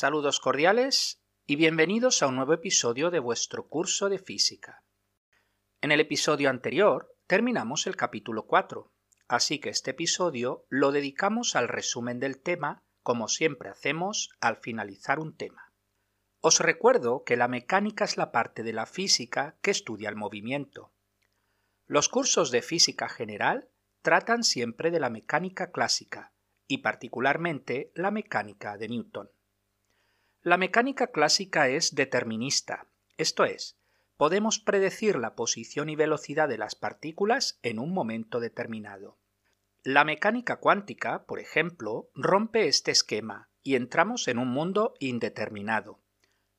Saludos cordiales y bienvenidos a un nuevo episodio de vuestro curso de física. En el episodio anterior terminamos el capítulo 4, así que este episodio lo dedicamos al resumen del tema, como siempre hacemos al finalizar un tema. Os recuerdo que la mecánica es la parte de la física que estudia el movimiento. Los cursos de física general tratan siempre de la mecánica clásica y particularmente la mecánica de Newton. La mecánica clásica es determinista, esto es, podemos predecir la posición y velocidad de las partículas en un momento determinado. La mecánica cuántica, por ejemplo, rompe este esquema y entramos en un mundo indeterminado.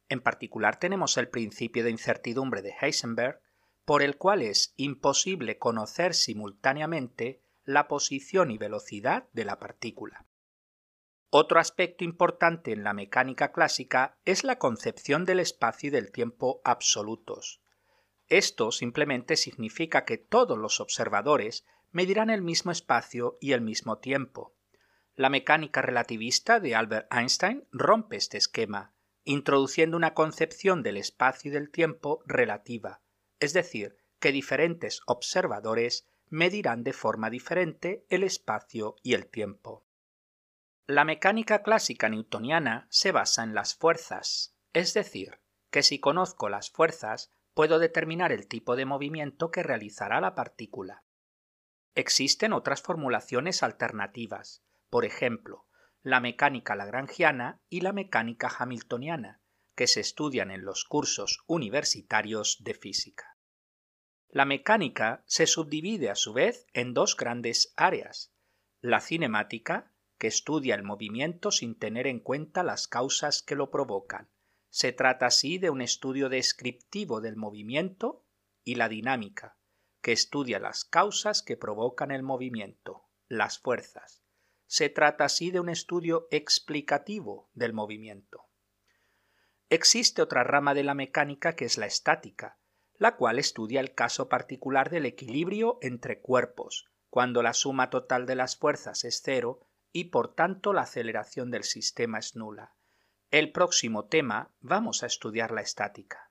En particular tenemos el principio de incertidumbre de Heisenberg, por el cual es imposible conocer simultáneamente la posición y velocidad de la partícula. Otro aspecto importante en la mecánica clásica es la concepción del espacio y del tiempo absolutos. Esto simplemente significa que todos los observadores medirán el mismo espacio y el mismo tiempo. La mecánica relativista de Albert Einstein rompe este esquema, introduciendo una concepción del espacio y del tiempo relativa, es decir, que diferentes observadores medirán de forma diferente el espacio y el tiempo. La mecánica clásica newtoniana se basa en las fuerzas, es decir, que si conozco las fuerzas puedo determinar el tipo de movimiento que realizará la partícula. Existen otras formulaciones alternativas, por ejemplo, la mecánica lagrangiana y la mecánica hamiltoniana, que se estudian en los cursos universitarios de física. La mecánica se subdivide a su vez en dos grandes áreas, la cinemática que estudia el movimiento sin tener en cuenta las causas que lo provocan. Se trata así de un estudio descriptivo del movimiento y la dinámica, que estudia las causas que provocan el movimiento, las fuerzas. Se trata así de un estudio explicativo del movimiento. Existe otra rama de la mecánica que es la estática, la cual estudia el caso particular del equilibrio entre cuerpos, cuando la suma total de las fuerzas es cero y por tanto la aceleración del sistema es nula. El próximo tema vamos a estudiar la estática.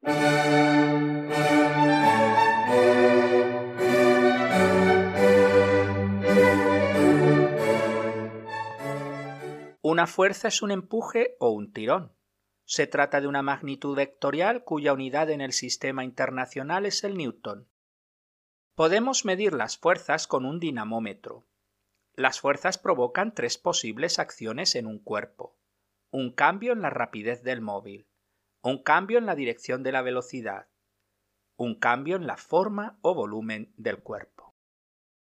Una fuerza es un empuje o un tirón. Se trata de una magnitud vectorial cuya unidad en el sistema internacional es el newton. Podemos medir las fuerzas con un dinamómetro, las fuerzas provocan tres posibles acciones en un cuerpo. Un cambio en la rapidez del móvil, un cambio en la dirección de la velocidad, un cambio en la forma o volumen del cuerpo.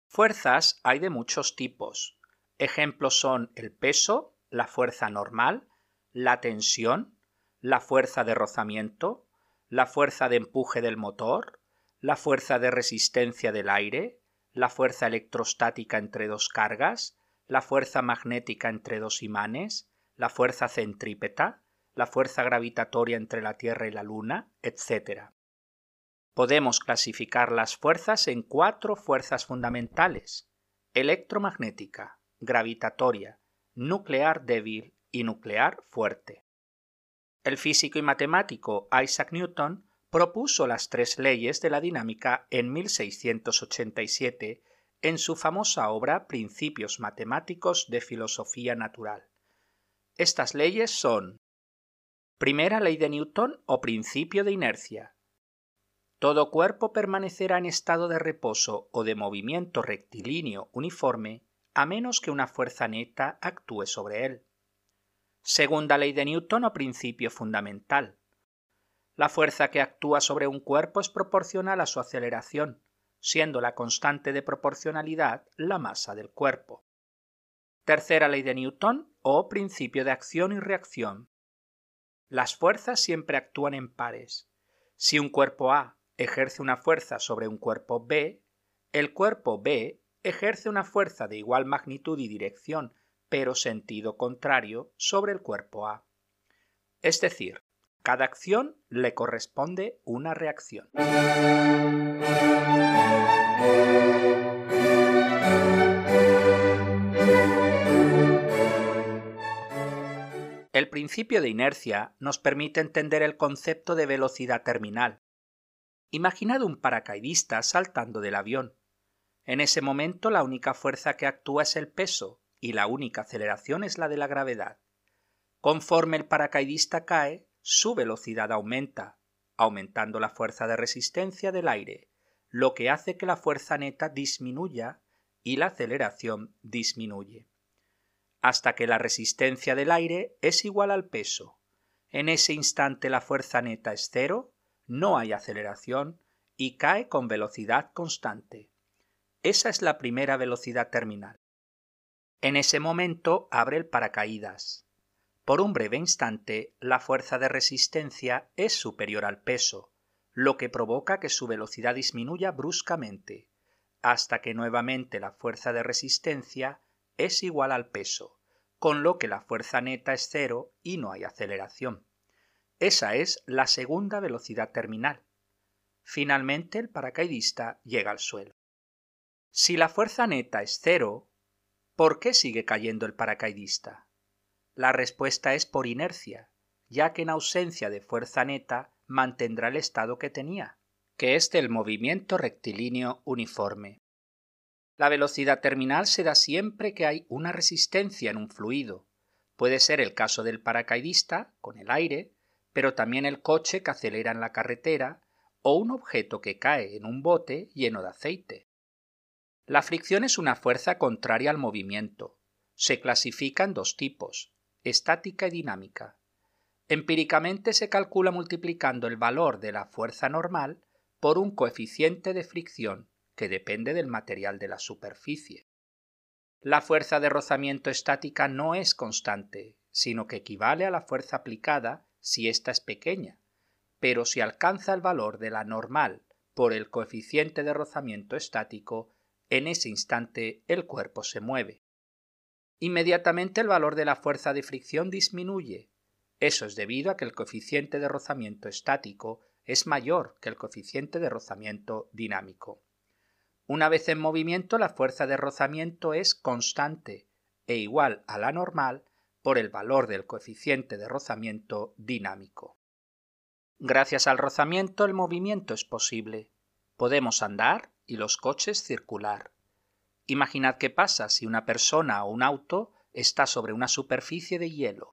Fuerzas hay de muchos tipos. Ejemplos son el peso, la fuerza normal, la tensión, la fuerza de rozamiento, la fuerza de empuje del motor, la fuerza de resistencia del aire, la fuerza electrostática entre dos cargas, la fuerza magnética entre dos imanes, la fuerza centrípeta, la fuerza gravitatoria entre la Tierra y la Luna, etc. Podemos clasificar las fuerzas en cuatro fuerzas fundamentales electromagnética, gravitatoria, nuclear débil y nuclear fuerte. El físico y matemático Isaac Newton propuso las tres leyes de la dinámica en 1687 en su famosa obra Principios matemáticos de filosofía natural. Estas leyes son Primera ley de Newton o principio de inercia. Todo cuerpo permanecerá en estado de reposo o de movimiento rectilíneo uniforme a menos que una fuerza neta actúe sobre él. Segunda ley de Newton o principio fundamental. La fuerza que actúa sobre un cuerpo es proporcional a su aceleración, siendo la constante de proporcionalidad la masa del cuerpo. Tercera ley de Newton o principio de acción y reacción. Las fuerzas siempre actúan en pares. Si un cuerpo A ejerce una fuerza sobre un cuerpo B, el cuerpo B ejerce una fuerza de igual magnitud y dirección, pero sentido contrario, sobre el cuerpo A. Es decir, cada acción le corresponde una reacción. El principio de inercia nos permite entender el concepto de velocidad terminal. Imaginad un paracaidista saltando del avión. En ese momento la única fuerza que actúa es el peso y la única aceleración es la de la gravedad. Conforme el paracaidista cae, su velocidad aumenta, aumentando la fuerza de resistencia del aire, lo que hace que la fuerza neta disminuya y la aceleración disminuye, hasta que la resistencia del aire es igual al peso. En ese instante la fuerza neta es cero, no hay aceleración y cae con velocidad constante. Esa es la primera velocidad terminal. En ese momento abre el paracaídas. Por un breve instante, la fuerza de resistencia es superior al peso, lo que provoca que su velocidad disminuya bruscamente, hasta que nuevamente la fuerza de resistencia es igual al peso, con lo que la fuerza neta es cero y no hay aceleración. Esa es la segunda velocidad terminal. Finalmente el paracaidista llega al suelo. Si la fuerza neta es cero, ¿por qué sigue cayendo el paracaidista? La respuesta es por inercia, ya que en ausencia de fuerza neta mantendrá el estado que tenía, que es del movimiento rectilíneo uniforme. La velocidad terminal se da siempre que hay una resistencia en un fluido. Puede ser el caso del paracaidista, con el aire, pero también el coche que acelera en la carretera o un objeto que cae en un bote lleno de aceite. La fricción es una fuerza contraria al movimiento. Se clasifica en dos tipos, estática y dinámica. Empíricamente se calcula multiplicando el valor de la fuerza normal por un coeficiente de fricción que depende del material de la superficie. La fuerza de rozamiento estática no es constante, sino que equivale a la fuerza aplicada si ésta es pequeña, pero si alcanza el valor de la normal por el coeficiente de rozamiento estático, en ese instante el cuerpo se mueve inmediatamente el valor de la fuerza de fricción disminuye. Eso es debido a que el coeficiente de rozamiento estático es mayor que el coeficiente de rozamiento dinámico. Una vez en movimiento, la fuerza de rozamiento es constante e igual a la normal por el valor del coeficiente de rozamiento dinámico. Gracias al rozamiento el movimiento es posible. Podemos andar y los coches circular. Imaginad qué pasa si una persona o un auto está sobre una superficie de hielo.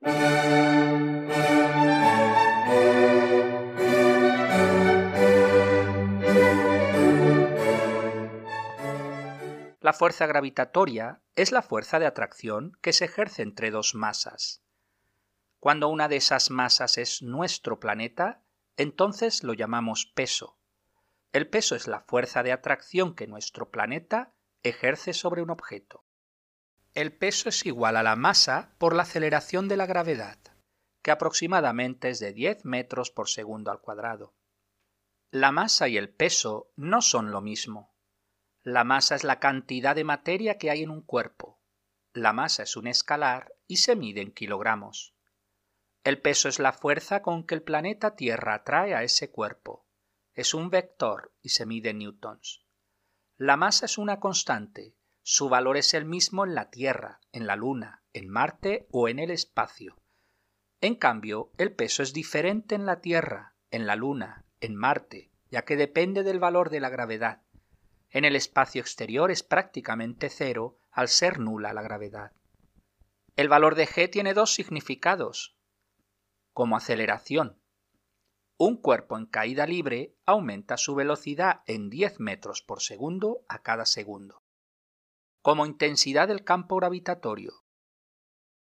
La fuerza gravitatoria es la fuerza de atracción que se ejerce entre dos masas. Cuando una de esas masas es nuestro planeta, entonces lo llamamos peso. El peso es la fuerza de atracción que nuestro planeta ejerce sobre un objeto. El peso es igual a la masa por la aceleración de la gravedad, que aproximadamente es de 10 metros por segundo al cuadrado. La masa y el peso no son lo mismo. La masa es la cantidad de materia que hay en un cuerpo. La masa es un escalar y se mide en kilogramos. El peso es la fuerza con que el planeta Tierra atrae a ese cuerpo. Es un vector y se mide en newtons. La masa es una constante, su valor es el mismo en la Tierra, en la Luna, en Marte o en el espacio. En cambio, el peso es diferente en la Tierra, en la Luna, en Marte, ya que depende del valor de la gravedad. En el espacio exterior es prácticamente cero al ser nula la gravedad. El valor de g tiene dos significados. Como aceleración, un cuerpo en caída libre aumenta su velocidad en 10 metros por segundo a cada segundo. Como intensidad del campo gravitatorio.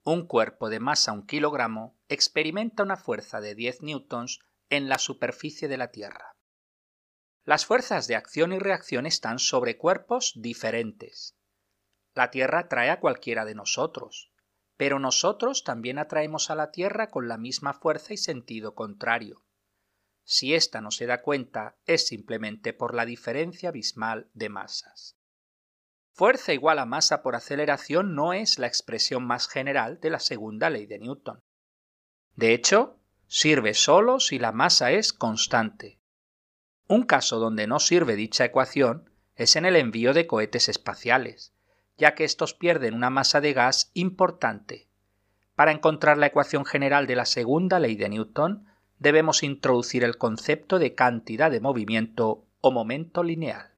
Un cuerpo de masa un kilogramo experimenta una fuerza de 10 newtons en la superficie de la Tierra. Las fuerzas de acción y reacción están sobre cuerpos diferentes. La Tierra atrae a cualquiera de nosotros, pero nosotros también atraemos a la Tierra con la misma fuerza y sentido contrario. Si ésta no se da cuenta, es simplemente por la diferencia abismal de masas. Fuerza igual a masa por aceleración no es la expresión más general de la segunda ley de Newton. De hecho, sirve solo si la masa es constante. Un caso donde no sirve dicha ecuación es en el envío de cohetes espaciales, ya que estos pierden una masa de gas importante. Para encontrar la ecuación general de la segunda ley de Newton, debemos introducir el concepto de cantidad de movimiento o momento lineal.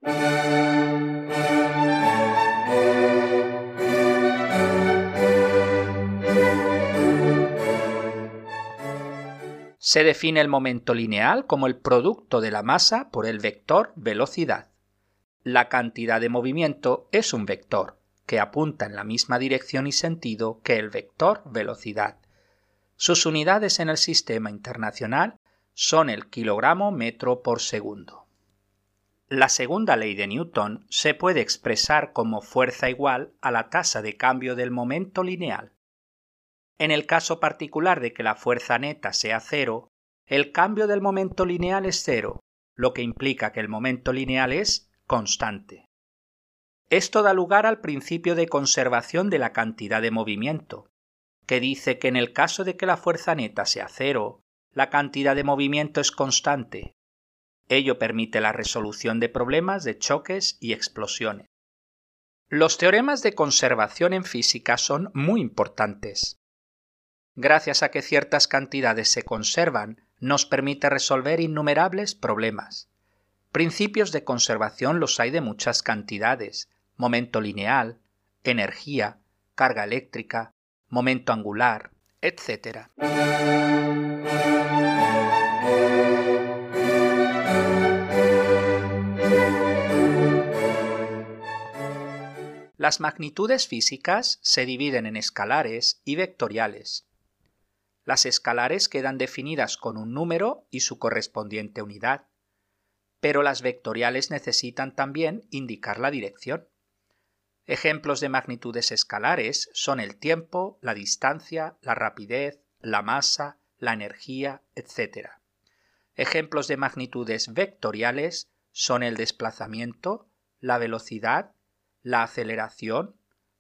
Se define el momento lineal como el producto de la masa por el vector velocidad. La cantidad de movimiento es un vector que apunta en la misma dirección y sentido que el vector velocidad. Sus unidades en el sistema internacional son el kilogramo metro por segundo. La segunda ley de Newton se puede expresar como fuerza igual a la tasa de cambio del momento lineal. En el caso particular de que la fuerza neta sea cero, el cambio del momento lineal es cero, lo que implica que el momento lineal es constante. Esto da lugar al principio de conservación de la cantidad de movimiento, que dice que en el caso de que la fuerza neta sea cero, la cantidad de movimiento es constante. Ello permite la resolución de problemas de choques y explosiones. Los teoremas de conservación en física son muy importantes. Gracias a que ciertas cantidades se conservan, nos permite resolver innumerables problemas. Principios de conservación los hay de muchas cantidades, momento lineal, energía, carga eléctrica, momento angular, etc. Las magnitudes físicas se dividen en escalares y vectoriales. Las escalares quedan definidas con un número y su correspondiente unidad, pero las vectoriales necesitan también indicar la dirección. Ejemplos de magnitudes escalares son el tiempo, la distancia, la rapidez, la masa, la energía, etc. Ejemplos de magnitudes vectoriales son el desplazamiento, la velocidad, la aceleración,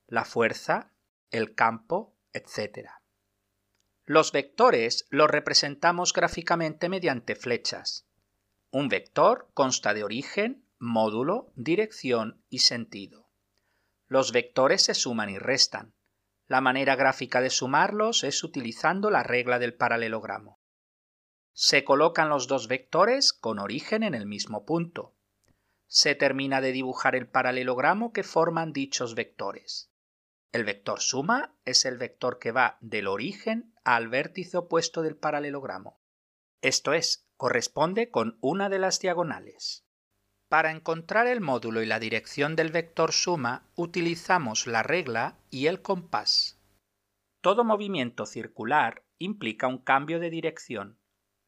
la fuerza, el campo, etc. Los vectores los representamos gráficamente mediante flechas. Un vector consta de origen, módulo, dirección y sentido. Los vectores se suman y restan. La manera gráfica de sumarlos es utilizando la regla del paralelogramo. Se colocan los dos vectores con origen en el mismo punto. Se termina de dibujar el paralelogramo que forman dichos vectores. El vector suma es el vector que va del origen al vértice opuesto del paralelogramo. Esto es, corresponde con una de las diagonales. Para encontrar el módulo y la dirección del vector suma utilizamos la regla y el compás. Todo movimiento circular implica un cambio de dirección,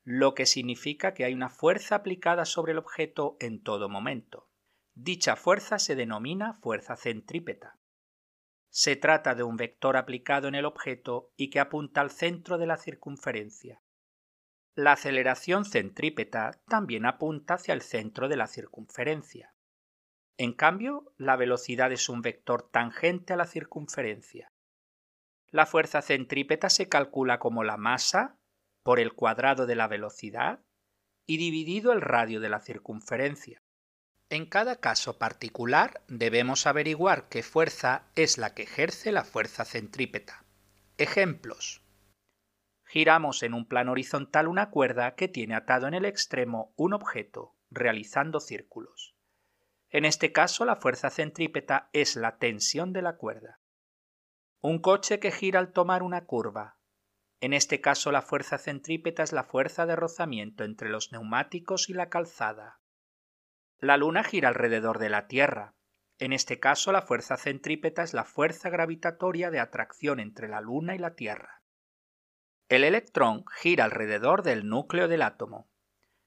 lo que significa que hay una fuerza aplicada sobre el objeto en todo momento. Dicha fuerza se denomina fuerza centrípeta. Se trata de un vector aplicado en el objeto y que apunta al centro de la circunferencia. La aceleración centrípeta también apunta hacia el centro de la circunferencia. En cambio, la velocidad es un vector tangente a la circunferencia. La fuerza centrípeta se calcula como la masa por el cuadrado de la velocidad y dividido el radio de la circunferencia. En cada caso particular debemos averiguar qué fuerza es la que ejerce la fuerza centrípeta. Ejemplos. Giramos en un plano horizontal una cuerda que tiene atado en el extremo un objeto, realizando círculos. En este caso la fuerza centrípeta es la tensión de la cuerda. Un coche que gira al tomar una curva. En este caso la fuerza centrípeta es la fuerza de rozamiento entre los neumáticos y la calzada. La luna gira alrededor de la Tierra. En este caso la fuerza centrípeta es la fuerza gravitatoria de atracción entre la luna y la Tierra. El electrón gira alrededor del núcleo del átomo.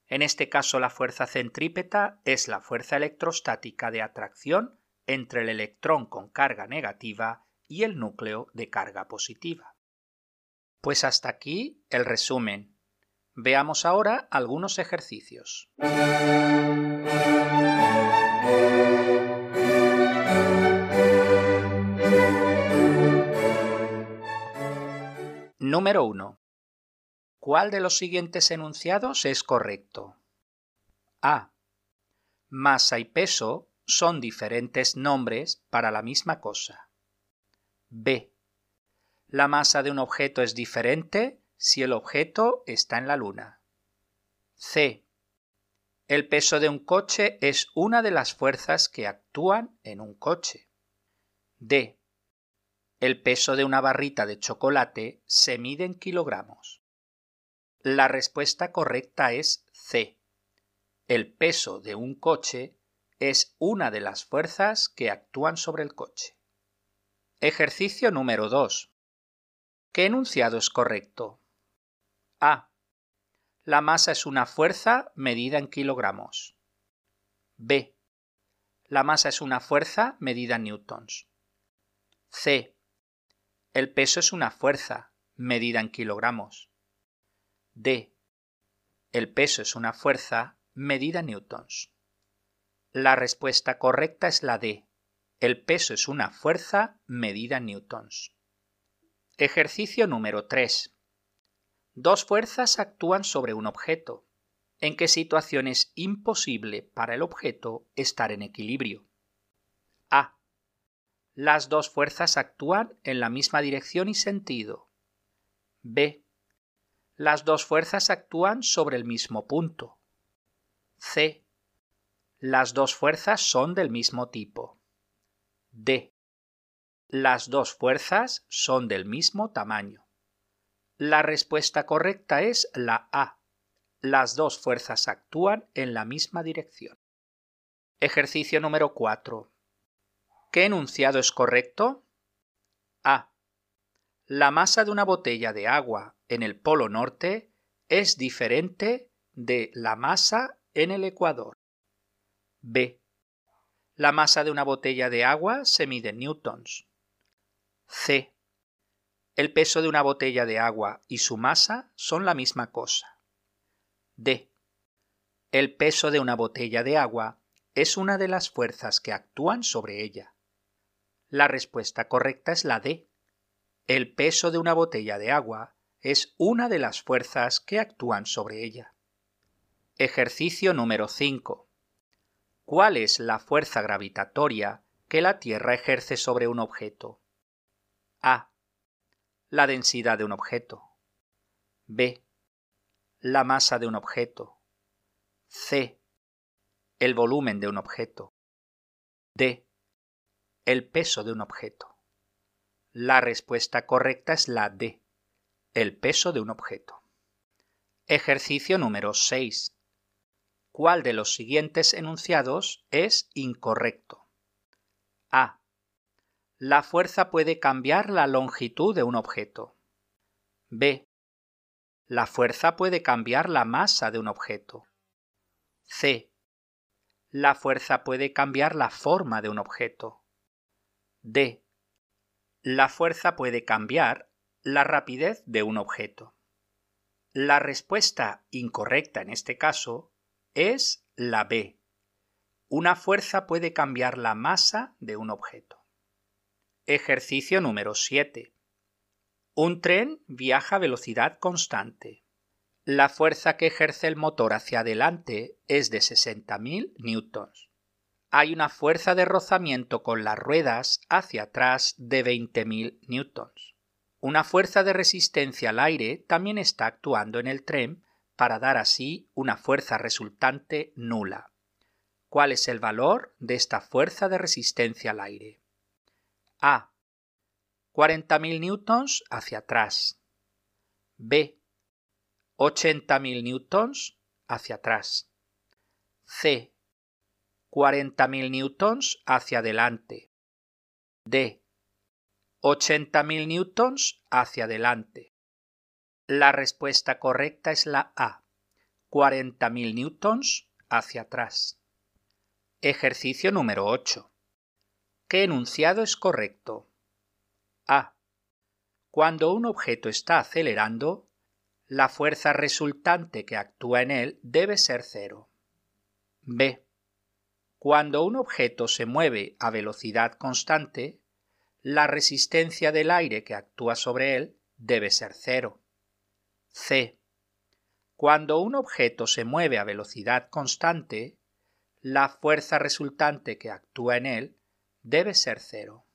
En este caso la fuerza centrípeta es la fuerza electrostática de atracción entre el electrón con carga negativa y el núcleo de carga positiva. Pues hasta aquí el resumen. Veamos ahora algunos ejercicios. Número 1. ¿Cuál de los siguientes enunciados es correcto? A. Masa y peso son diferentes nombres para la misma cosa. B. La masa de un objeto es diferente si el objeto está en la Luna. C. El peso de un coche es una de las fuerzas que actúan en un coche. D. El peso de una barrita de chocolate se mide en kilogramos. La respuesta correcta es C. El peso de un coche es una de las fuerzas que actúan sobre el coche. Ejercicio número 2. ¿Qué enunciado es correcto? A. La masa es una fuerza medida en kilogramos. B. La masa es una fuerza medida en newtons. C. El peso es una fuerza medida en kilogramos. D. El peso es una fuerza medida en newtons. La respuesta correcta es la D. El peso es una fuerza medida en newtons. Ejercicio número 3. Dos fuerzas actúan sobre un objeto. ¿En qué situación es imposible para el objeto estar en equilibrio? A. Las dos fuerzas actúan en la misma dirección y sentido. B. Las dos fuerzas actúan sobre el mismo punto. C. Las dos fuerzas son del mismo tipo. D. Las dos fuerzas son del mismo tamaño. La respuesta correcta es la A. Las dos fuerzas actúan en la misma dirección. Ejercicio número 4. ¿Qué enunciado es correcto? A. La masa de una botella de agua en el polo norte es diferente de la masa en el ecuador. B. La masa de una botella de agua se mide en newtons. C. El peso de una botella de agua y su masa son la misma cosa. D. El peso de una botella de agua es una de las fuerzas que actúan sobre ella. La respuesta correcta es la D. El peso de una botella de agua es una de las fuerzas que actúan sobre ella. Ejercicio número 5. ¿Cuál es la fuerza gravitatoria que la Tierra ejerce sobre un objeto? A la densidad de un objeto. B. La masa de un objeto. C. El volumen de un objeto. D. El peso de un objeto. La respuesta correcta es la D. El peso de un objeto. Ejercicio número 6. ¿Cuál de los siguientes enunciados es incorrecto? A. La fuerza puede cambiar la longitud de un objeto. B. La fuerza puede cambiar la masa de un objeto. C. La fuerza puede cambiar la forma de un objeto. D. La fuerza puede cambiar la rapidez de un objeto. La respuesta incorrecta en este caso es la B. Una fuerza puede cambiar la masa de un objeto. Ejercicio número 7. Un tren viaja a velocidad constante. La fuerza que ejerce el motor hacia adelante es de 60.000 newtons. Hay una fuerza de rozamiento con las ruedas hacia atrás de 20.000 newtons. Una fuerza de resistencia al aire también está actuando en el tren para dar así una fuerza resultante nula. ¿Cuál es el valor de esta fuerza de resistencia al aire? A. 40.000 newtons hacia atrás. B. 80.000 newtons hacia atrás. C. 40.000 newtons hacia adelante. D. 80.000 newtons hacia adelante. La respuesta correcta es la A. 40.000 newtons hacia atrás. Ejercicio número 8. ¿Qué enunciado es correcto? A. Cuando un objeto está acelerando, la fuerza resultante que actúa en él debe ser cero. B. Cuando un objeto se mueve a velocidad constante, la resistencia del aire que actúa sobre él debe ser cero. C. Cuando un objeto se mueve a velocidad constante, la fuerza resultante que actúa en él debe ser cero.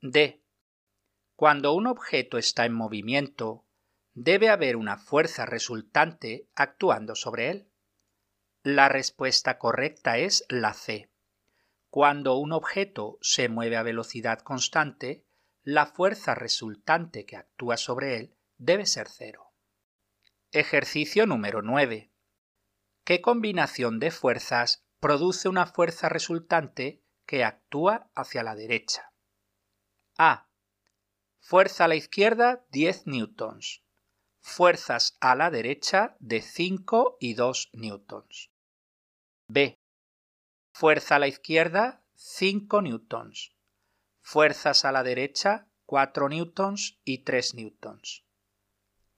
D. Cuando un objeto está en movimiento, debe haber una fuerza resultante actuando sobre él. La respuesta correcta es la C. Cuando un objeto se mueve a velocidad constante, la fuerza resultante que actúa sobre él debe ser cero. Ejercicio número 9. ¿Qué combinación de fuerzas produce una fuerza resultante que actúa hacia la derecha? A. Fuerza a la izquierda 10 newtons. Fuerzas a la derecha de 5 y 2 newtons. B. Fuerza a la izquierda 5 newtons. Fuerzas a la derecha 4 newtons y 3 newtons.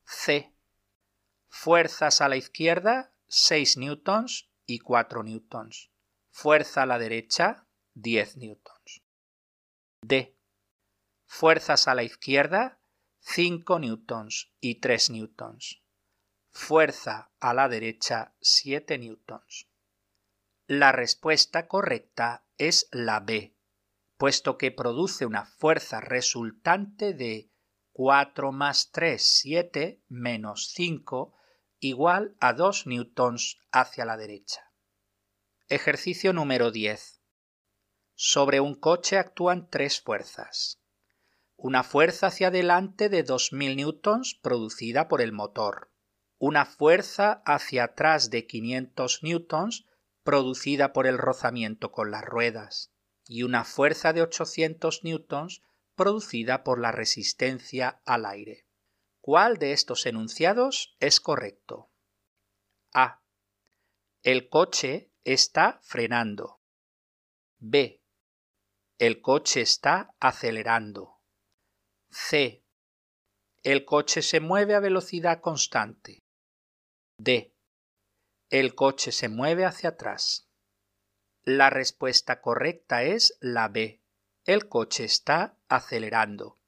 C. Fuerzas a la izquierda 6 newtons y 4 newtons. Fuerza a la derecha 10 newtons. D. Fuerzas a la izquierda 5 newtons y 3 newtons. Fuerza a la derecha 7 newtons. La respuesta correcta es la B, puesto que produce una fuerza resultante de 4 más 3, 7, menos 5, igual a 2 newtons hacia la derecha. Ejercicio número 10. Sobre un coche actúan tres fuerzas. Una fuerza hacia adelante de 2.000 newtons producida por el motor. Una fuerza hacia atrás de 500 newtons producida por el rozamiento con las ruedas. Y una fuerza de 800 newtons producida por la resistencia al aire. ¿Cuál de estos enunciados es correcto? A. El coche está frenando. B. El coche está acelerando. C. El coche se mueve a velocidad constante. D. El coche se mueve hacia atrás. La respuesta correcta es la B. El coche está acelerando.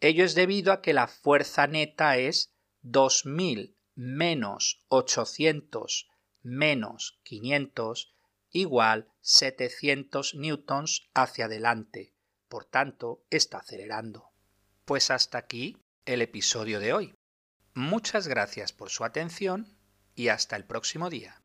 Ello es debido a que la fuerza neta es 2000 menos 800 menos 500 igual 700 newtons hacia adelante. Por tanto, está acelerando. Pues hasta aquí el episodio de hoy. Muchas gracias por su atención y hasta el próximo día.